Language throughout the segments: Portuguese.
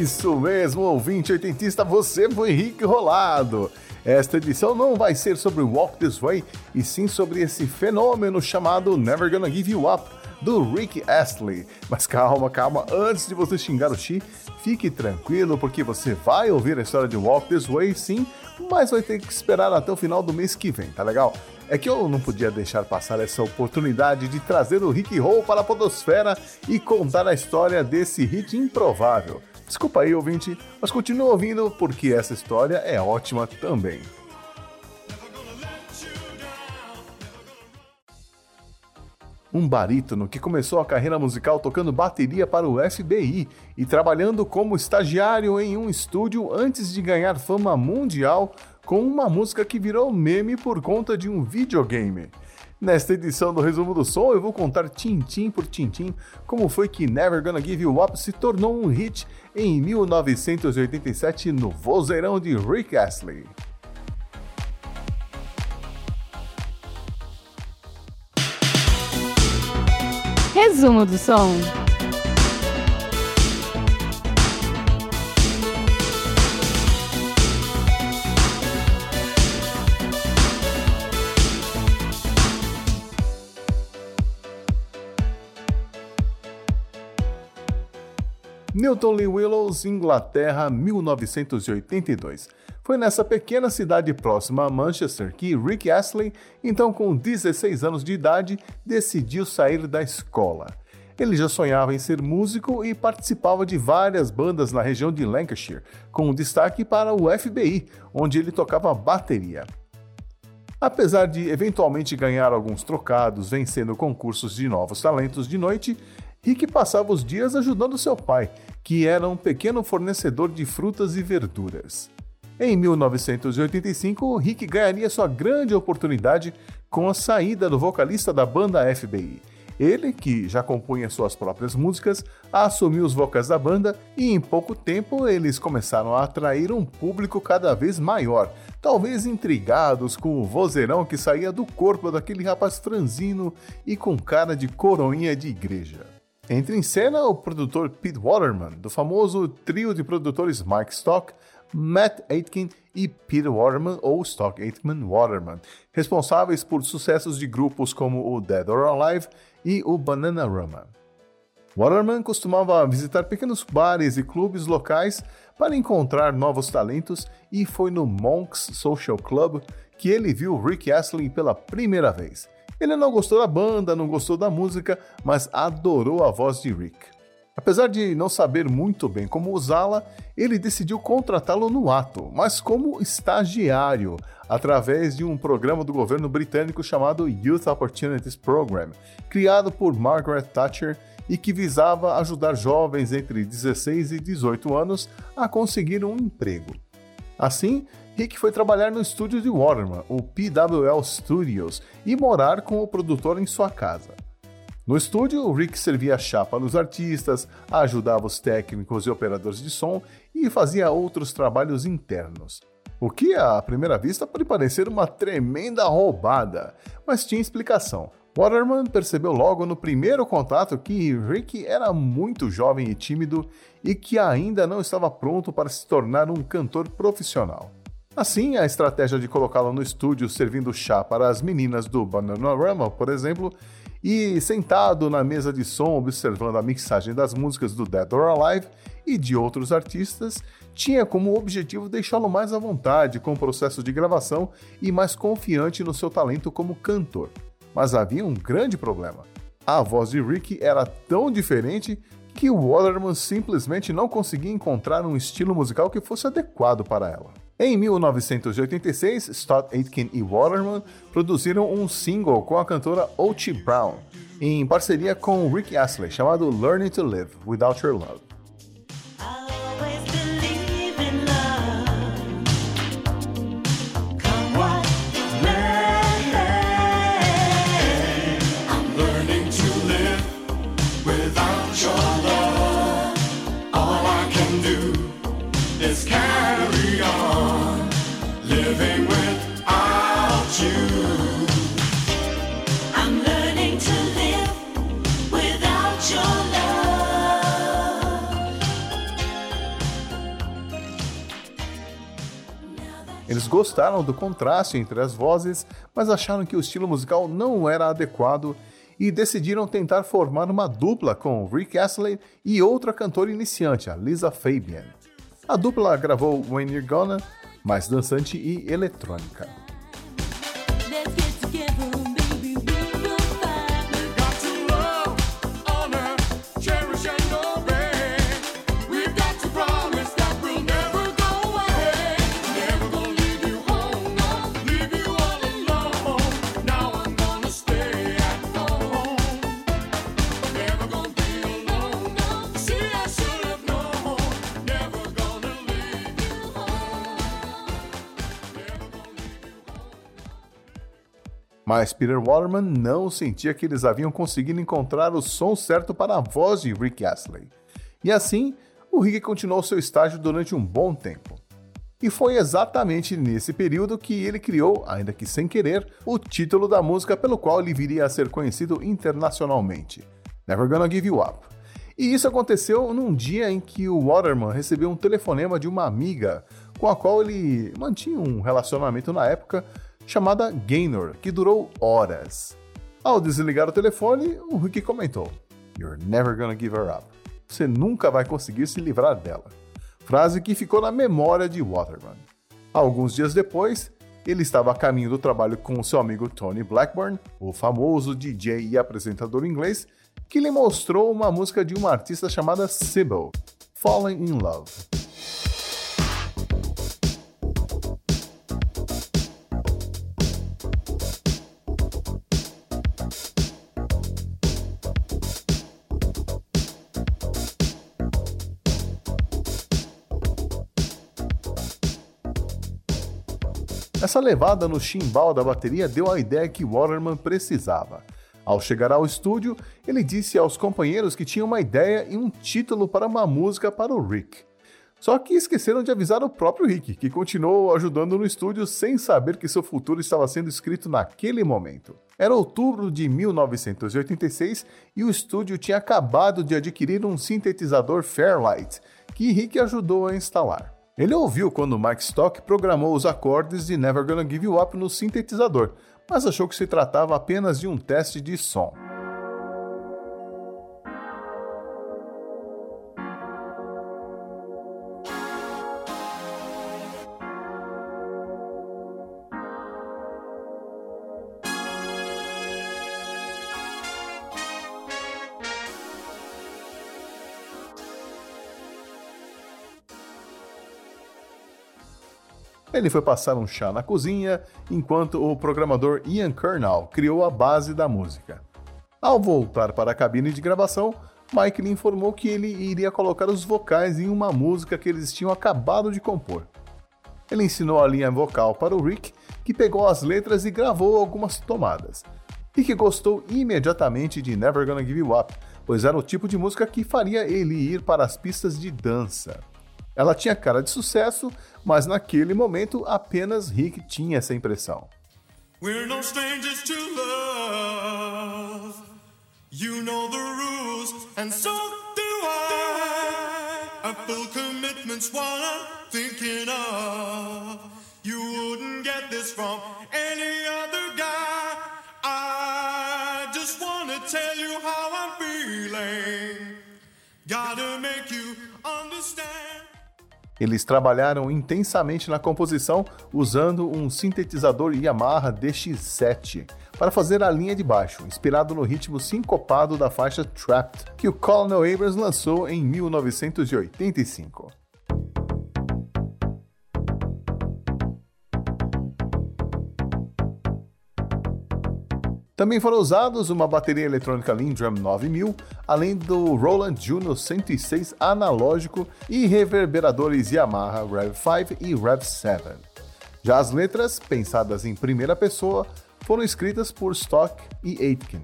isso mesmo, ouvinte oitentista, você foi Henrique Rolado. Esta edição não vai ser sobre Walk This Way, e sim sobre esse fenômeno chamado Never Gonna Give You Up, do Rick Astley. Mas calma, calma, antes de você xingar o Xi, fique tranquilo, porque você vai ouvir a história de Walk This Way sim, mas vai ter que esperar até o final do mês que vem, tá legal? É que eu não podia deixar passar essa oportunidade de trazer o Rick Roll para a Podosfera e contar a história desse hit improvável. Desculpa aí, ouvinte, mas continue ouvindo porque essa história é ótima também. Um barítono que começou a carreira musical tocando bateria para o FBI e trabalhando como estagiário em um estúdio antes de ganhar fama mundial com uma música que virou meme por conta de um videogame. Nesta edição do Resumo do Som, eu vou contar tintim por tintim como foi que Never Gonna Give You Up se tornou um hit em 1987 no vozeirão de Rick Astley. Resumo do som. Newton Lee Willows, Inglaterra, 1982. Foi nessa pequena cidade próxima a Manchester que Rick Astley, então com 16 anos de idade, decidiu sair da escola. Ele já sonhava em ser músico e participava de várias bandas na região de Lancashire, com destaque para o FBI, onde ele tocava bateria. Apesar de eventualmente ganhar alguns trocados vencendo concursos de novos talentos de noite, Rick passava os dias ajudando seu pai, que era um pequeno fornecedor de frutas e verduras. Em 1985, Rick ganharia sua grande oportunidade com a saída do vocalista da banda FBI. Ele, que já compunha suas próprias músicas, assumiu os vocais da banda e em pouco tempo eles começaram a atrair um público cada vez maior, talvez intrigados com o vozeirão que saía do corpo daquele rapaz franzino e com cara de coroinha de igreja. Entra em cena o produtor Pete Waterman, do famoso trio de produtores Mike Stock, Matt Aitken e Peter Waterman ou Stock Aitken Waterman, responsáveis por sucessos de grupos como o Dead or Alive e o Bananarama. Waterman costumava visitar pequenos bares e clubes locais para encontrar novos talentos e foi no Monks Social Club que ele viu Rick Astley pela primeira vez. Ele não gostou da banda, não gostou da música, mas adorou a voz de Rick. Apesar de não saber muito bem como usá-la, ele decidiu contratá-lo no ato, mas como estagiário, através de um programa do governo britânico chamado Youth Opportunities Program, criado por Margaret Thatcher e que visava ajudar jovens entre 16 e 18 anos a conseguir um emprego. Assim, Rick foi trabalhar no estúdio de Waterman, o PWL Studios, e morar com o produtor em sua casa. No estúdio, Rick servia chá para os artistas, ajudava os técnicos e operadores de som e fazia outros trabalhos internos. O que, à primeira vista, pode parecer uma tremenda roubada, mas tinha explicação. Waterman percebeu logo no primeiro contato que Rick era muito jovem e tímido e que ainda não estava pronto para se tornar um cantor profissional. Assim, a estratégia de colocá-lo no estúdio servindo chá para as meninas do Bananarama, por exemplo, e sentado na mesa de som observando a mixagem das músicas do Dead or Alive e de outros artistas, tinha como objetivo deixá-lo mais à vontade com o processo de gravação e mais confiante no seu talento como cantor. Mas havia um grande problema. A voz de Ricky era tão diferente que Waterman simplesmente não conseguia encontrar um estilo musical que fosse adequado para ela. Em 1986, Stott Aitken e Waterman produziram um single com a cantora Ochi Brown, em parceria com Rick Astley, chamado Learning to Live Without Your Love. Gostaram do contraste entre as vozes, mas acharam que o estilo musical não era adequado e decidiram tentar formar uma dupla com Rick Astley e outra cantora iniciante, a Lisa Fabian. A dupla gravou When You're Gonna, mais dançante e eletrônica. Mas Peter Waterman não sentia que eles haviam conseguido encontrar o som certo para a voz de Rick Astley. E assim, o Rick continuou seu estágio durante um bom tempo. E foi exatamente nesse período que ele criou, ainda que sem querer, o título da música pelo qual ele viria a ser conhecido internacionalmente: Never Gonna Give You Up. E isso aconteceu num dia em que o Waterman recebeu um telefonema de uma amiga com a qual ele mantinha um relacionamento na época, chamada Gaynor, que durou horas. Ao desligar o telefone, o Rick comentou: You're never gonna give her up. Você nunca vai conseguir se livrar dela. Frase que ficou na memória de Waterman. Alguns dias depois, ele estava a caminho do trabalho com seu amigo Tony Blackburn, o famoso DJ e apresentador inglês, que lhe mostrou uma música de uma artista chamada Sybil, Falling in Love. Essa levada no chimbal da bateria deu a ideia que Waterman precisava. Ao chegar ao estúdio, ele disse aos companheiros que tinha uma ideia e um título para uma música para o Rick. Só que esqueceram de avisar o próprio Rick, que continuou ajudando no estúdio sem saber que seu futuro estava sendo escrito naquele momento. Era outubro de 1986 e o estúdio tinha acabado de adquirir um sintetizador Fairlight, que Rick ajudou a instalar. Ele ouviu quando Mike Stock programou os acordes de Never Gonna Give You Up no sintetizador, mas achou que se tratava apenas de um teste de som. Ele foi passar um chá na cozinha, enquanto o programador Ian Kernal criou a base da música. Ao voltar para a cabine de gravação, Mike lhe informou que ele iria colocar os vocais em uma música que eles tinham acabado de compor. Ele ensinou a linha vocal para o Rick, que pegou as letras e gravou algumas tomadas. Rick gostou imediatamente de Never Gonna Give You Up, pois era o tipo de música que faria ele ir para as pistas de dança. Ela tinha cara de sucesso, mas naquele momento apenas Rick tinha essa impressão. We're no strangers to love. You know the rules, and so do I. A full commitment's what I'm thinking of. You wouldn't get this from any other guy. I just wanna tell you how I'm feeling. Eles trabalharam intensamente na composição usando um sintetizador Yamaha DX7 para fazer a linha de baixo, inspirado no ritmo sincopado da faixa Trapped, que o Colonel Abrams lançou em 1985. Também foram usados uma bateria eletrônica Lindrum 9000, além do Roland Juno 106 analógico e reverberadores Yamaha Rev 5 e Rev 7. Já as letras, pensadas em primeira pessoa, foram escritas por Stock e Aitken.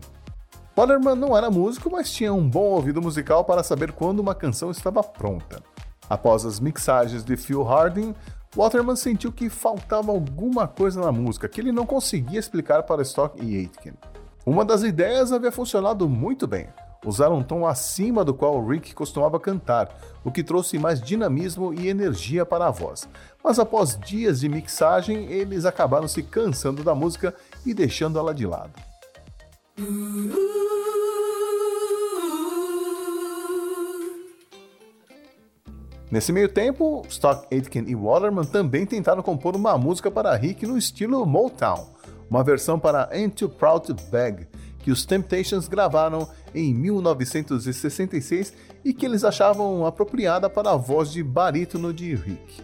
Waterman não era músico, mas tinha um bom ouvido musical para saber quando uma canção estava pronta. Após as mixagens de Phil Harding, Waterman sentiu que faltava alguma coisa na música que ele não conseguia explicar para Stock e Aitken. Uma das ideias havia funcionado muito bem. usaram um tom acima do qual Rick costumava cantar, o que trouxe mais dinamismo e energia para a voz. Mas após dias de mixagem, eles acabaram se cansando da música e deixando ela de lado. Nesse meio tempo, Stock Aitken e Waterman também tentaram compor uma música para Rick no estilo Motown, uma versão para Ain't Too Proud to Beg, que os Temptations gravaram em 1966 e que eles achavam apropriada para a voz de barítono de Rick.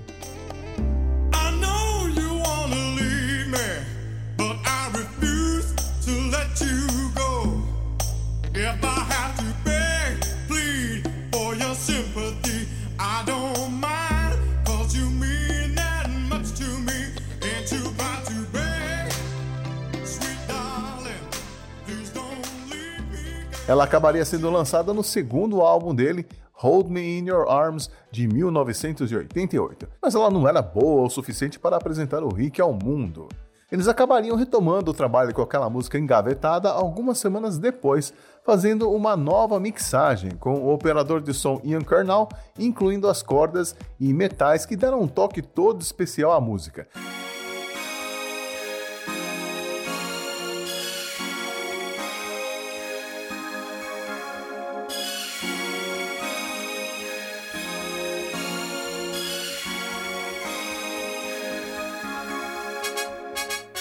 Ela acabaria sendo lançada no segundo álbum dele, Hold Me in Your Arms, de 1988. Mas ela não era boa o suficiente para apresentar o Rick ao mundo. Eles acabariam retomando o trabalho com aquela música engavetada algumas semanas depois, fazendo uma nova mixagem com o operador de som Ian Kernal, incluindo as cordas e metais que deram um toque todo especial à música.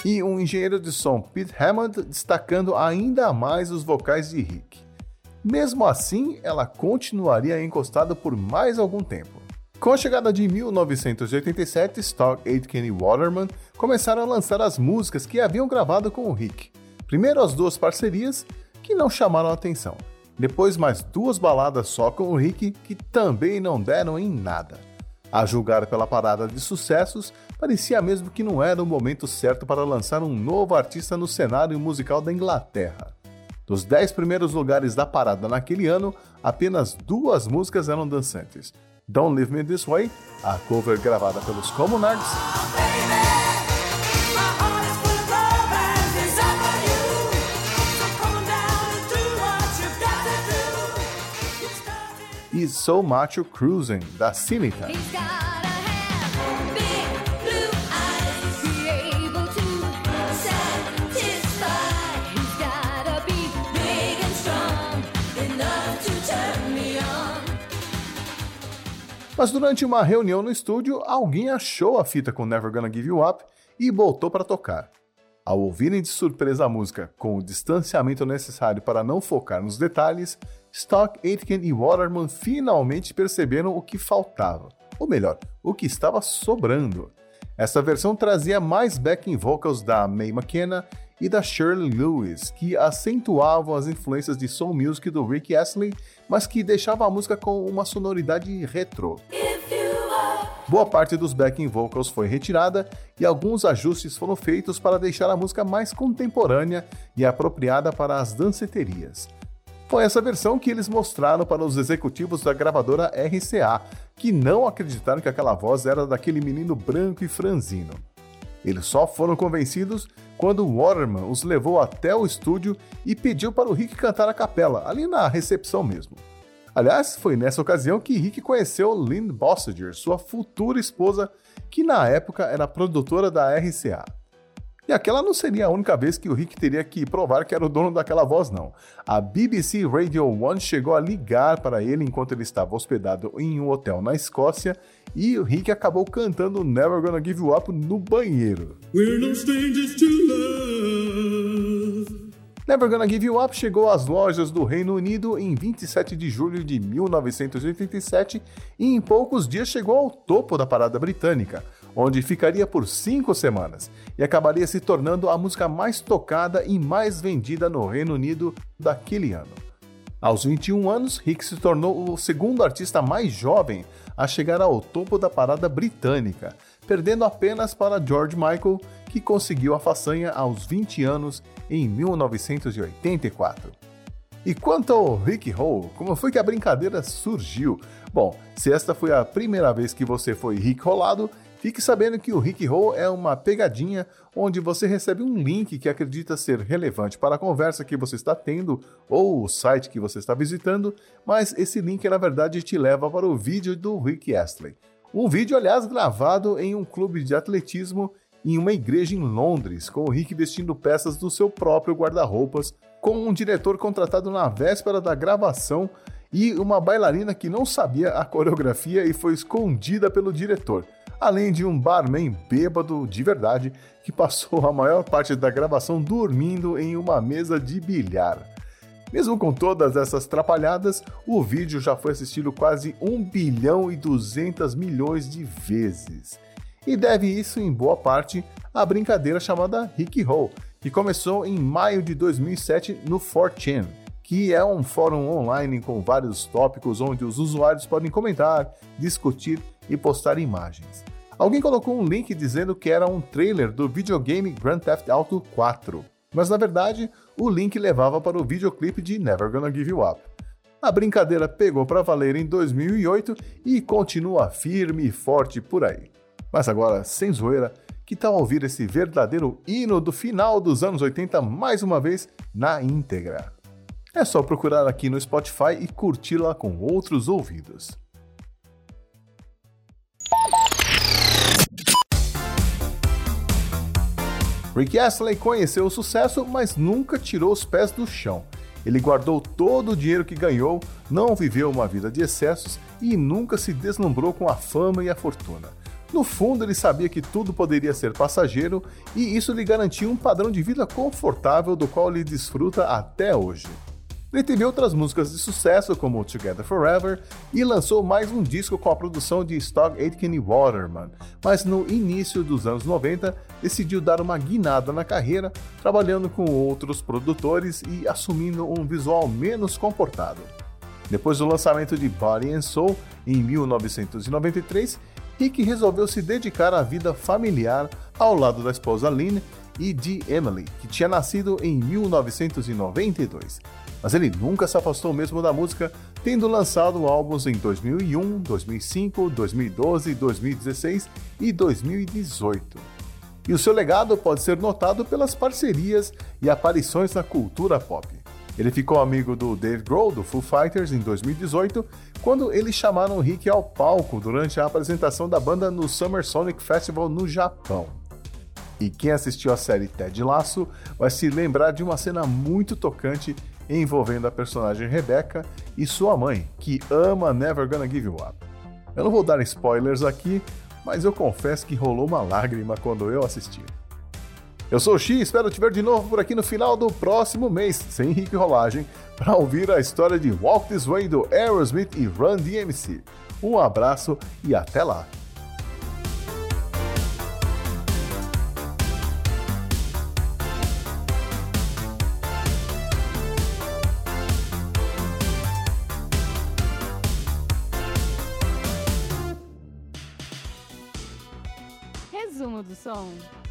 E um engenheiro de som, Pete Hammond, destacando ainda mais os vocais de Rick. Mesmo assim, ela continuaria encostada por mais algum tempo. Com a chegada de 1987, Stock, Aitken e Waterman começaram a lançar as músicas que haviam gravado com o Rick. Primeiro as duas parcerias, que não chamaram atenção. Depois mais duas baladas só com o Rick, que também não deram em nada. A julgar pela parada de sucessos, parecia mesmo que não era o momento certo para lançar um novo artista no cenário musical da Inglaterra. Dos dez primeiros lugares da parada naquele ano, apenas duas músicas eram dançantes: Don't Leave Me This Way, a cover gravada pelos Communards. e So Macho Cruising, da Cinita. Mas durante uma reunião no estúdio, alguém achou a fita com Never Gonna Give You Up e botou para tocar. Ao ouvirem de surpresa a música, com o distanciamento necessário para não focar nos detalhes, Stock, Aitken e Waterman finalmente perceberam o que faltava, ou melhor, o que estava sobrando. Essa versão trazia mais backing vocals da Mae McKenna e da Shirley Lewis, que acentuavam as influências de soul music do Rick Astley, mas que deixava a música com uma sonoridade retrô. Boa parte dos backing vocals foi retirada e alguns ajustes foram feitos para deixar a música mais contemporânea e apropriada para as danceterias. Foi essa versão que eles mostraram para os executivos da gravadora RCA, que não acreditaram que aquela voz era daquele menino branco e franzino. Eles só foram convencidos quando Waterman os levou até o estúdio e pediu para o Rick cantar a capela, ali na recepção mesmo. Aliás, foi nessa ocasião que Rick conheceu Lynn Bossiger, sua futura esposa, que na época era produtora da RCA. E aquela não seria a única vez que o Rick teria que provar que era o dono daquela voz, não. A BBC Radio One chegou a ligar para ele enquanto ele estava hospedado em um hotel na Escócia e o Rick acabou cantando Never Gonna Give You Up no banheiro. We're no strangers to love. Never Gonna Give You Up chegou às lojas do Reino Unido em 27 de julho de 1987 e em poucos dias chegou ao topo da parada britânica onde ficaria por cinco semanas e acabaria se tornando a música mais tocada e mais vendida no Reino Unido daquele ano. Aos 21 anos, Rick se tornou o segundo artista mais jovem a chegar ao topo da parada britânica, perdendo apenas para George Michael, que conseguiu a façanha aos 20 anos em 1984. E quanto ao Rick Roll, como foi que a brincadeira surgiu? Bom, se esta foi a primeira vez que você foi Rick rolado, Fique sabendo que o Rick Roll é uma pegadinha onde você recebe um link que acredita ser relevante para a conversa que você está tendo ou o site que você está visitando, mas esse link na verdade te leva para o vídeo do Rick Astley. Um vídeo, aliás, gravado em um clube de atletismo em uma igreja em Londres, com o Rick vestindo peças do seu próprio guarda-roupas, com um diretor contratado na véspera da gravação e uma bailarina que não sabia a coreografia e foi escondida pelo diretor além de um barman bêbado de verdade que passou a maior parte da gravação dormindo em uma mesa de bilhar. Mesmo com todas essas trapalhadas, o vídeo já foi assistido quase 1 bilhão e 200 milhões de vezes. E deve isso em boa parte à brincadeira chamada Ricky Roll, que começou em maio de 2007 no 4chan, que é um fórum online com vários tópicos onde os usuários podem comentar, discutir e postar imagens. Alguém colocou um link dizendo que era um trailer do videogame Grand Theft Auto 4, mas na verdade o link levava para o videoclipe de Never Gonna Give You Up. A brincadeira pegou para valer em 2008 e continua firme e forte por aí. Mas agora, sem zoeira, que tal ouvir esse verdadeiro hino do final dos anos 80 mais uma vez na íntegra? É só procurar aqui no Spotify e curti-la com outros ouvidos. Rick Astley conheceu o sucesso, mas nunca tirou os pés do chão. Ele guardou todo o dinheiro que ganhou, não viveu uma vida de excessos e nunca se deslumbrou com a fama e a fortuna. No fundo, ele sabia que tudo poderia ser passageiro e isso lhe garantia um padrão de vida confortável do qual ele desfruta até hoje. Ele teve outras músicas de sucesso, como Together Forever, e lançou mais um disco com a produção de Stock Aitken e Waterman, mas no início dos anos 90 decidiu dar uma guinada na carreira, trabalhando com outros produtores e assumindo um visual menos comportado. Depois do lançamento de Body and Soul, em 1993, Rick resolveu se dedicar à vida familiar ao lado da esposa Lynn e de Emily, que tinha nascido em 1992 mas ele nunca se afastou mesmo da música, tendo lançado álbuns em 2001, 2005, 2012, 2016 e 2018. E o seu legado pode ser notado pelas parcerias e aparições na cultura pop. Ele ficou amigo do Dave Grohl do Foo Fighters em 2018, quando eles chamaram o Rick ao palco durante a apresentação da banda no Summer Sonic Festival no Japão. E quem assistiu a série Ted Lasso vai se lembrar de uma cena muito tocante envolvendo a personagem Rebecca e sua mãe, que ama Never Gonna Give You Up. Eu não vou dar spoilers aqui, mas eu confesso que rolou uma lágrima quando eu assisti. Eu sou o Xi, espero te ver de novo por aqui no final do próximo mês, sem Rick Rolagem, para ouvir a história de Walk This Way do Aerosmith e Run DMC. Um abraço e até lá! Resumo do som.